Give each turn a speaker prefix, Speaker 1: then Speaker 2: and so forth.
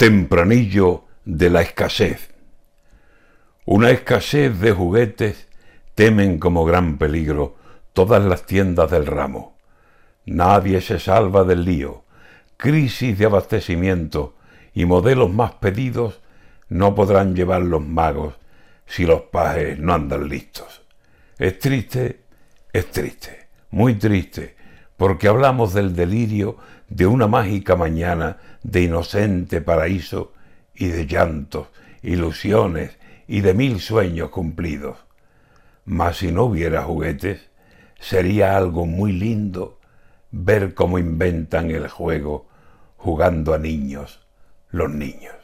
Speaker 1: Tempranillo de la escasez. Una escasez de juguetes temen como gran peligro todas las tiendas del ramo. Nadie se salva del lío. Crisis de abastecimiento y modelos más pedidos no podrán llevar los magos si los pajes no andan listos. Es triste, es triste, muy triste, porque hablamos del delirio de una mágica mañana de inocente paraíso y de llantos, ilusiones y de mil sueños cumplidos. Mas si no hubiera juguetes, sería algo muy lindo ver cómo inventan el juego jugando a niños los niños.